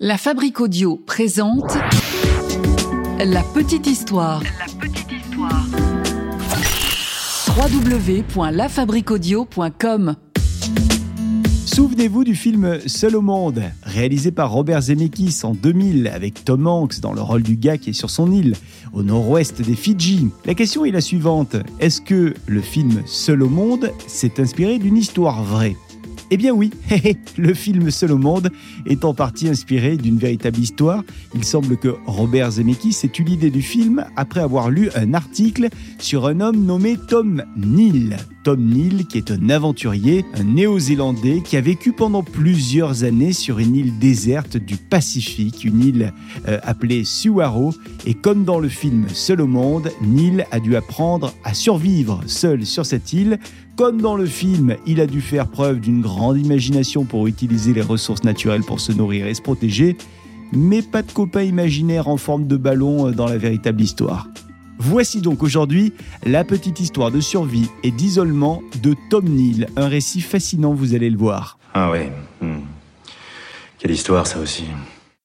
La Fabrique Audio présente La Petite Histoire. La petite histoire. www.lafabriqueaudio.com Souvenez-vous du film Seul au monde, réalisé par Robert Zemeckis en 2000 avec Tom Hanks dans le rôle du gars qui est sur son île, au nord-ouest des Fidji. La question est la suivante, est-ce que le film Seul au monde s'est inspiré d'une histoire vraie? Eh bien oui, le film Seul au monde est en partie inspiré d'une véritable histoire. Il semble que Robert Zemeckis ait eu l'idée du film après avoir lu un article sur un homme nommé Tom Neal. Tom Neal, qui est un aventurier, un néo-zélandais qui a vécu pendant plusieurs années sur une île déserte du Pacifique, une île euh, appelée Suwaro. Et comme dans le film Seul au monde, Neal a dû apprendre à survivre seul sur cette île. Comme dans le film, il a dû faire preuve d'une grande imagination pour utiliser les ressources naturelles pour se nourrir et se protéger, mais pas de copain imaginaire en forme de ballon euh, dans la véritable histoire. Voici donc aujourd'hui la petite histoire de survie et d'isolement de Tom Neal, un récit fascinant, vous allez le voir. Ah ouais. hmm. Quelle histoire ça aussi.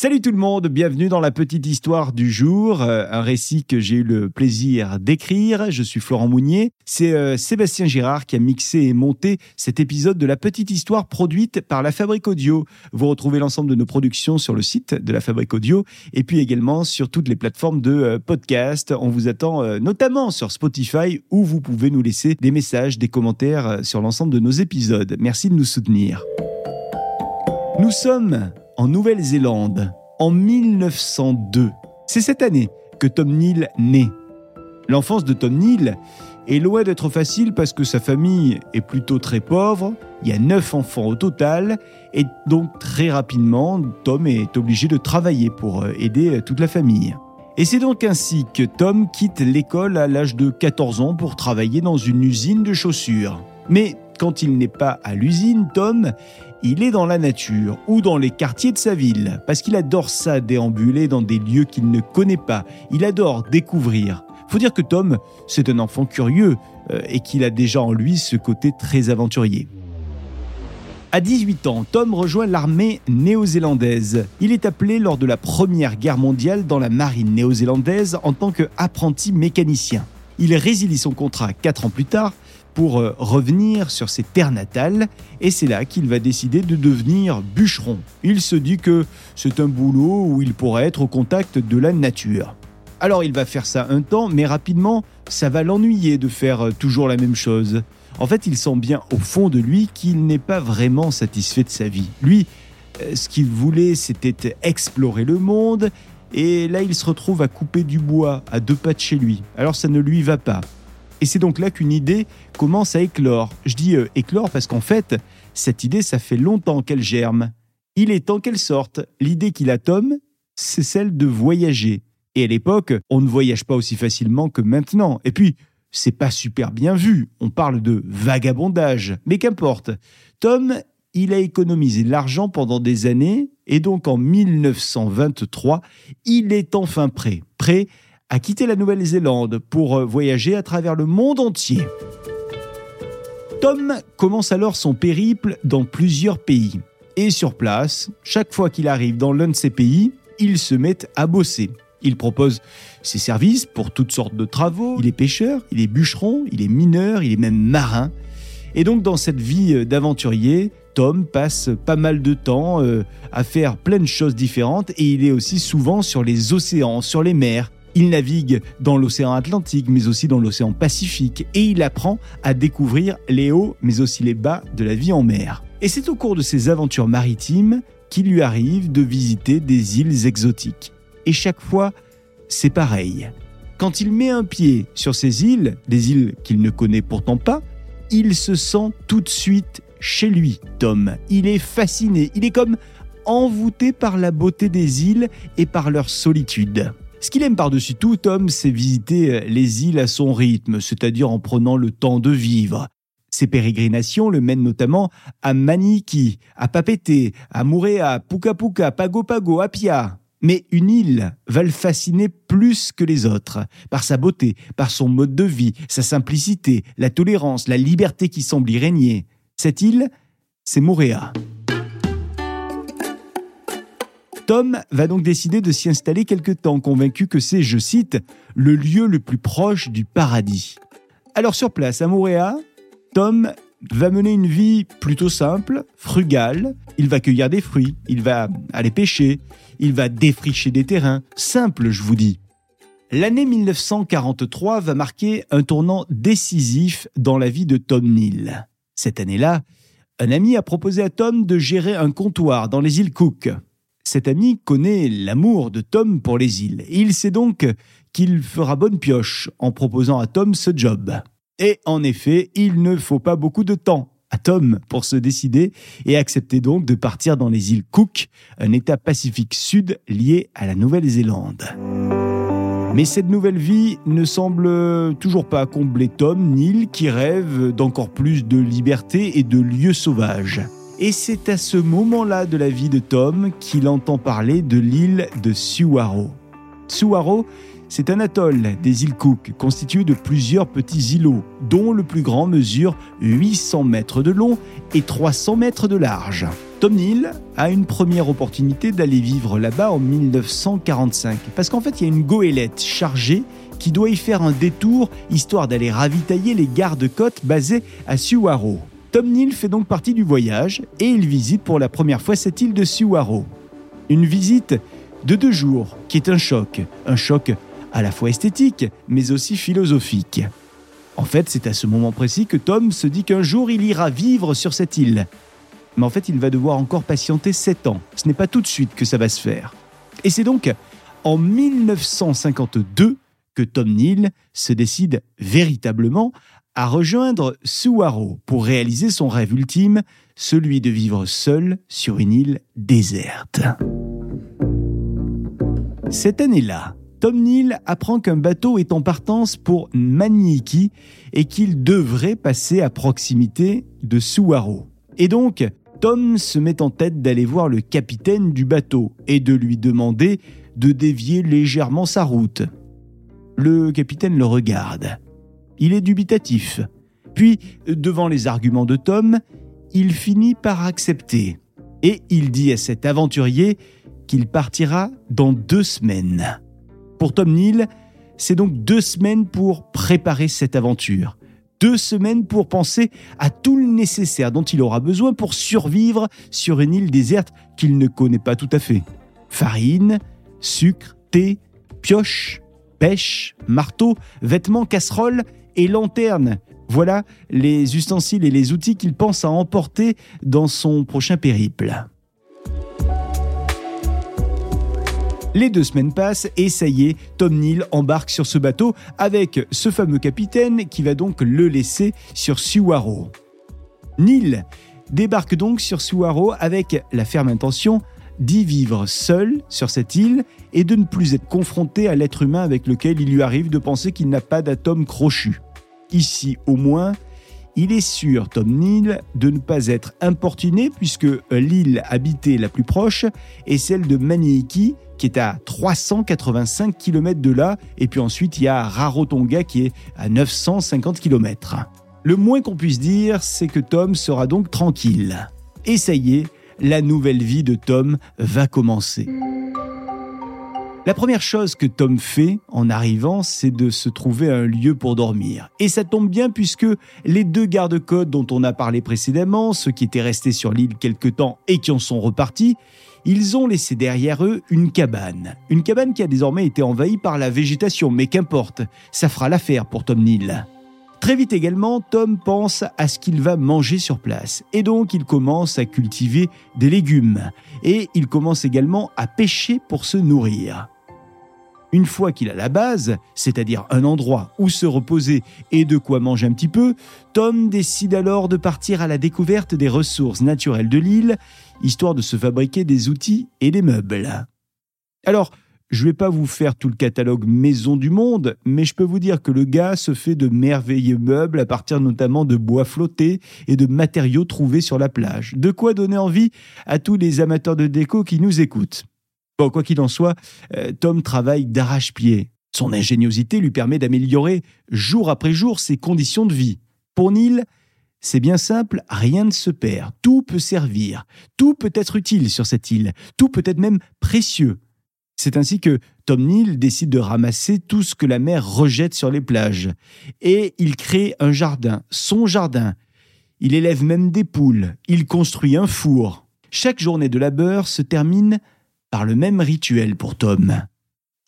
Salut tout le monde, bienvenue dans la petite histoire du jour, euh, un récit que j'ai eu le plaisir d'écrire. Je suis Florent Mounier. C'est euh, Sébastien Girard qui a mixé et monté cet épisode de la petite histoire produite par la Fabrique Audio. Vous retrouvez l'ensemble de nos productions sur le site de la Fabrique Audio et puis également sur toutes les plateformes de euh, podcast. On vous attend notamment sur Spotify où vous pouvez nous laisser des messages, des commentaires sur l'ensemble de nos épisodes. Merci de nous soutenir. Nous sommes en Nouvelle-Zélande en 1902. C'est cette année que Tom Neal naît. L'enfance de Tom Neal est loin d'être facile parce que sa famille est plutôt très pauvre. Il y a neuf enfants au total et donc très rapidement, Tom est obligé de travailler pour euh, aider euh, toute la famille. Et c'est donc ainsi que Tom quitte l'école à l'âge de 14 ans pour travailler dans une usine de chaussures. Mais quand il n'est pas à l'usine, Tom, il est dans la nature ou dans les quartiers de sa ville, parce qu'il adore ça, déambuler dans des lieux qu'il ne connaît pas. Il adore découvrir. Faut dire que Tom, c'est un enfant curieux euh, et qu'il a déjà en lui ce côté très aventurier. À 18 ans, Tom rejoint l'armée néo-zélandaise. Il est appelé lors de la Première Guerre mondiale dans la marine néo-zélandaise en tant qu'apprenti mécanicien. Il résilie son contrat 4 ans plus tard pour euh, revenir sur ses terres natales et c'est là qu'il va décider de devenir bûcheron. Il se dit que c'est un boulot où il pourrait être au contact de la nature. Alors il va faire ça un temps, mais rapidement, ça va l'ennuyer de faire euh, toujours la même chose. En fait, il sent bien au fond de lui qu'il n'est pas vraiment satisfait de sa vie. Lui, euh, ce qu'il voulait, c'était explorer le monde, et là, il se retrouve à couper du bois à deux pas de chez lui. Alors ça ne lui va pas. Et c'est donc là qu'une idée commence à éclore. Je dis euh, éclore parce qu'en fait, cette idée, ça fait longtemps qu'elle germe. Il est temps qu'elle sorte. L'idée qu'il a, Tom, c'est celle de voyager. Et à l'époque, on ne voyage pas aussi facilement que maintenant. Et puis, c'est pas super bien vu. On parle de vagabondage. Mais qu'importe. Tom, il a économisé de l'argent pendant des années. Et donc, en 1923, il est enfin prêt. Prêt à quitter la Nouvelle-Zélande pour euh, voyager à travers le monde entier. Tom commence alors son périple dans plusieurs pays. Et sur place, chaque fois qu'il arrive dans l'un de ces pays, il se met à bosser. Il propose ses services pour toutes sortes de travaux. Il est pêcheur, il est bûcheron, il est mineur, il est même marin. Et donc dans cette vie euh, d'aventurier, Tom passe pas mal de temps euh, à faire plein de choses différentes et il est aussi souvent sur les océans, sur les mers. Il navigue dans l'océan Atlantique, mais aussi dans l'océan Pacifique, et il apprend à découvrir les hauts, mais aussi les bas de la vie en mer. Et c'est au cours de ses aventures maritimes qu'il lui arrive de visiter des îles exotiques. Et chaque fois, c'est pareil. Quand il met un pied sur ces îles, des îles qu'il ne connaît pourtant pas, il se sent tout de suite chez lui, Tom. Il est fasciné, il est comme envoûté par la beauté des îles et par leur solitude. Ce qu'il aime par-dessus tout, Tom, c'est visiter les îles à son rythme, c'est-à-dire en prenant le temps de vivre. Ses pérégrinations le mènent notamment à Maniki, à Papeete, à Moorea, Puka Puka, Pago Pago, Apia. Mais une île va le fasciner plus que les autres, par sa beauté, par son mode de vie, sa simplicité, la tolérance, la liberté qui semble y régner. Cette île, c'est Moorea. Tom va donc décider de s'y installer quelque temps, convaincu que c'est, je cite, le lieu le plus proche du paradis. Alors sur place, à Moréa, Tom va mener une vie plutôt simple, frugale. Il va cueillir des fruits, il va aller pêcher, il va défricher des terrains. Simple, je vous dis. L'année 1943 va marquer un tournant décisif dans la vie de Tom Neal. Cette année-là, un ami a proposé à Tom de gérer un comptoir dans les îles Cook. Cet ami connaît l'amour de Tom pour les îles. il sait donc qu'il fera bonne pioche en proposant à Tom ce job. Et en effet, il ne faut pas beaucoup de temps à Tom pour se décider et accepter donc de partir dans les îles Cook, un État pacifique sud lié à la Nouvelle-Zélande. Mais cette nouvelle vie ne semble toujours pas combler Tom Neil qui rêve d'encore plus de liberté et de lieux sauvages. Et c'est à ce moment-là de la vie de Tom qu'il entend parler de l'île de Suwaro. Suwaro, c'est un atoll des îles Cook constitué de plusieurs petits îlots, dont le plus grand mesure 800 mètres de long et 300 mètres de large. Tom Neal a une première opportunité d'aller vivre là-bas en 1945, parce qu'en fait il y a une goélette chargée qui doit y faire un détour histoire d'aller ravitailler les gardes-côtes basés à Suwaro. Tom Neal fait donc partie du voyage et il visite pour la première fois cette île de Suwaro. Une visite de deux jours qui est un choc, un choc à la fois esthétique mais aussi philosophique. En fait, c'est à ce moment précis que Tom se dit qu'un jour il ira vivre sur cette île. Mais en fait, il va devoir encore patienter sept ans. Ce n'est pas tout de suite que ça va se faire. Et c'est donc en 1952 que Tom Neal se décide véritablement à rejoindre Suwaro pour réaliser son rêve ultime, celui de vivre seul sur une île déserte. Cette année-là, Tom Neal apprend qu'un bateau est en partance pour Maniiki et qu'il devrait passer à proximité de Suwaro. Et donc, Tom se met en tête d'aller voir le capitaine du bateau et de lui demander de dévier légèrement sa route. Le capitaine le regarde. Il est dubitatif. Puis, devant les arguments de Tom, il finit par accepter. Et il dit à cet aventurier qu'il partira dans deux semaines. Pour Tom Neal, c'est donc deux semaines pour préparer cette aventure. Deux semaines pour penser à tout le nécessaire dont il aura besoin pour survivre sur une île déserte qu'il ne connaît pas tout à fait. Farine, sucre, thé, pioche, pêche, marteau, vêtements, casseroles et lanterne. Voilà les ustensiles et les outils qu'il pense à emporter dans son prochain périple. Les deux semaines passent et ça y est, Tom Neal embarque sur ce bateau avec ce fameux capitaine qui va donc le laisser sur Suwaro. Neal débarque donc sur Suwaro avec la ferme intention d'y vivre seul sur cette île et de ne plus être confronté à l'être humain avec lequel il lui arrive de penser qu'il n'a pas d'atome crochu. Ici, au moins, il est sûr, Tom Neal, de ne pas être importuné puisque l'île habitée la plus proche est celle de Maniiki, qui est à 385 km de là, et puis ensuite il y a Rarotonga qui est à 950 km. Le moins qu'on puisse dire, c'est que Tom sera donc tranquille. Et ça y est, la nouvelle vie de Tom va commencer. La première chose que Tom fait en arrivant, c'est de se trouver un lieu pour dormir. Et ça tombe bien puisque les deux gardes-côtes dont on a parlé précédemment, ceux qui étaient restés sur l'île quelque temps et qui en sont repartis, ils ont laissé derrière eux une cabane. Une cabane qui a désormais été envahie par la végétation, mais qu'importe, ça fera l'affaire pour Tom Neal. Très vite également, Tom pense à ce qu'il va manger sur place. Et donc, il commence à cultiver des légumes. Et il commence également à pêcher pour se nourrir. Une fois qu'il a la base, c'est-à-dire un endroit où se reposer et de quoi manger un petit peu, Tom décide alors de partir à la découverte des ressources naturelles de l'île, histoire de se fabriquer des outils et des meubles. Alors, je ne vais pas vous faire tout le catalogue maison du monde, mais je peux vous dire que le gars se fait de merveilleux meubles à partir notamment de bois flottés et de matériaux trouvés sur la plage. De quoi donner envie à tous les amateurs de déco qui nous écoutent. Bon, quoi qu'il en soit, euh, Tom travaille d'arrache-pied. Son ingéniosité lui permet d'améliorer jour après jour ses conditions de vie. Pour Neil, C'est bien simple, rien ne se perd, tout peut servir, tout peut être utile sur cette île, tout peut être même précieux. C'est ainsi que Tom Neal décide de ramasser tout ce que la mer rejette sur les plages. Et il crée un jardin, son jardin. Il élève même des poules, il construit un four. Chaque journée de labeur se termine par le même rituel pour Tom.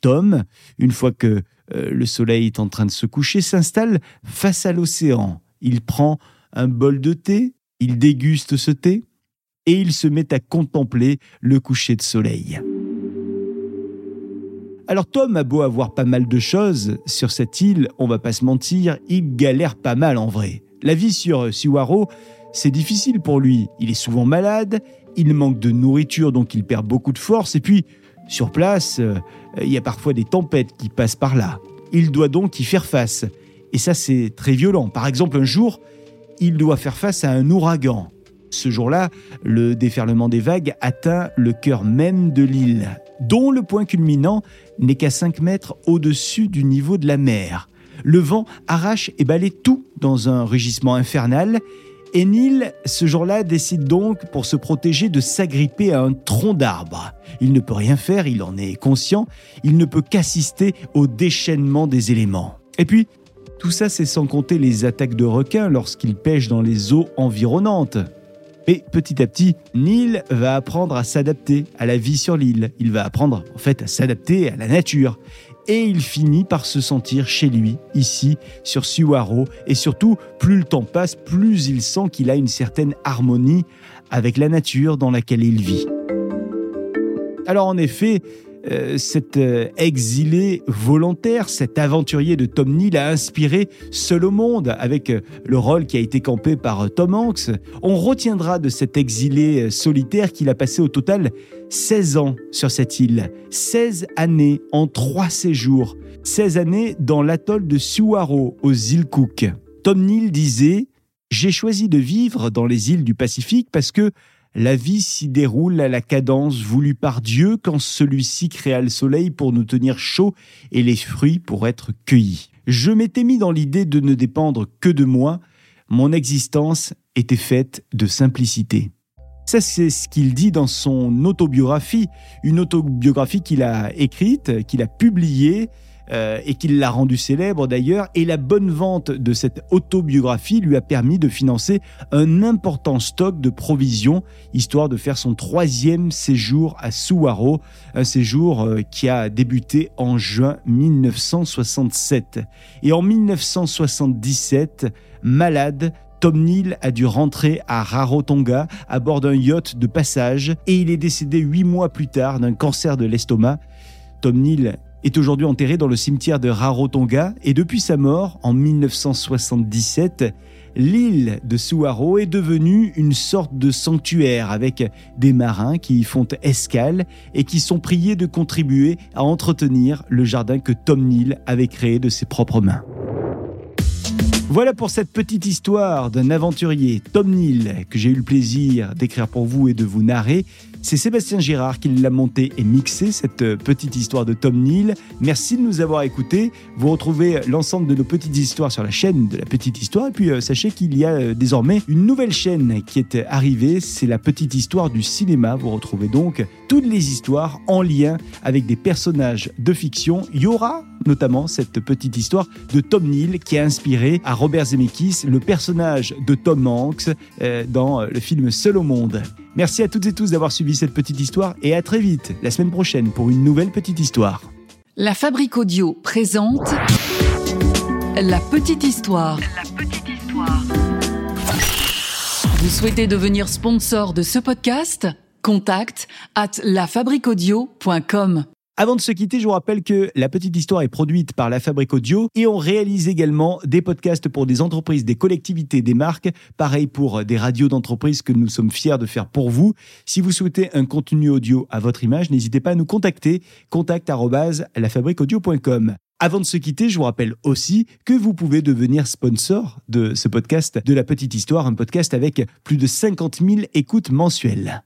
Tom, une fois que euh, le soleil est en train de se coucher, s'installe face à l'océan. Il prend un bol de thé, il déguste ce thé, et il se met à contempler le coucher de soleil. Alors Tom a beau avoir pas mal de choses sur cette île, on va pas se mentir, il galère pas mal en vrai. La vie sur Siwaro, c'est difficile pour lui. Il est souvent malade, il manque de nourriture donc il perd beaucoup de force et puis sur place, euh, il y a parfois des tempêtes qui passent par là. Il doit donc y faire face. Et ça c'est très violent. Par exemple, un jour, il doit faire face à un ouragan. Ce jour-là, le déferlement des vagues atteint le cœur même de l'île, dont le point culminant n'est qu'à 5 mètres au-dessus du niveau de la mer. Le vent arrache et balaye tout dans un rugissement infernal. Et Neil, ce jour-là, décide donc, pour se protéger, de s'agripper à un tronc d'arbre. Il ne peut rien faire, il en est conscient, il ne peut qu'assister au déchaînement des éléments. Et puis, tout ça, c'est sans compter les attaques de requins lorsqu'il pêche dans les eaux environnantes. Et petit à petit, Neil va apprendre à s'adapter à la vie sur l'île. Il va apprendre en fait à s'adapter à la nature. Et il finit par se sentir chez lui, ici, sur Suwaro. Et surtout, plus le temps passe, plus il sent qu'il a une certaine harmonie avec la nature dans laquelle il vit. Alors en effet, euh, cet euh, exilé volontaire, cet aventurier de Tom Neal a inspiré Seul au monde avec euh, le rôle qui a été campé par Tom Hanks. On retiendra de cet exilé solitaire qu'il a passé au total 16 ans sur cette île. 16 années en trois séjours. 16 années dans l'atoll de Suwaro aux îles Cook. Tom Neal disait J'ai choisi de vivre dans les îles du Pacifique parce que la vie s'y déroule à la cadence voulue par Dieu quand celui-ci créa le soleil pour nous tenir chauds et les fruits pour être cueillis. Je m'étais mis dans l'idée de ne dépendre que de moi. Mon existence était faite de simplicité. Ça, c'est ce qu'il dit dans son autobiographie, une autobiographie qu'il a écrite, qu'il a publiée euh, et qu'il l'a rendu célèbre d'ailleurs. Et la bonne vente de cette autobiographie lui a permis de financer un important stock de provisions, histoire de faire son troisième séjour à Suwaro, un séjour euh, qui a débuté en juin 1967. Et en 1977, malade, Tom Neal a dû rentrer à Rarotonga à bord d'un yacht de passage et il est décédé huit mois plus tard d'un cancer de l'estomac. Tom Neal est aujourd'hui enterré dans le cimetière de Rarotonga et depuis sa mort en 1977, l'île de Suwaro est devenue une sorte de sanctuaire avec des marins qui y font escale et qui sont priés de contribuer à entretenir le jardin que Tom Neal avait créé de ses propres mains. Voilà pour cette petite histoire d'un aventurier, Tom Neal, que j'ai eu le plaisir d'écrire pour vous et de vous narrer. C'est Sébastien Girard qui l'a monté et mixé, cette petite histoire de Tom Neal. Merci de nous avoir écoutés. Vous retrouvez l'ensemble de nos petites histoires sur la chaîne de la petite histoire. Et puis, euh, sachez qu'il y a euh, désormais une nouvelle chaîne qui est arrivée. C'est la petite histoire du cinéma. Vous retrouvez donc toutes les histoires en lien avec des personnages de fiction. Il y aura notamment cette petite histoire de Tom Neal qui a inspiré à Robert Zemeckis le personnage de Tom Hanks dans le film Seul au monde. Merci à toutes et tous d'avoir suivi cette petite histoire et à très vite la semaine prochaine pour une nouvelle petite histoire. La Fabrique Audio présente La petite histoire. La petite histoire. Vous souhaitez devenir sponsor de ce podcast? Contact at lafabriquaudio.com. Avant de se quitter, je vous rappelle que La Petite Histoire est produite par La Fabrique Audio et on réalise également des podcasts pour des entreprises, des collectivités, des marques. Pareil pour des radios d'entreprise que nous sommes fiers de faire pour vous. Si vous souhaitez un contenu audio à votre image, n'hésitez pas à nous contacter. Contact lafabriqueaudio.com. Avant de se quitter, je vous rappelle aussi que vous pouvez devenir sponsor de ce podcast de La Petite Histoire, un podcast avec plus de 50 000 écoutes mensuelles.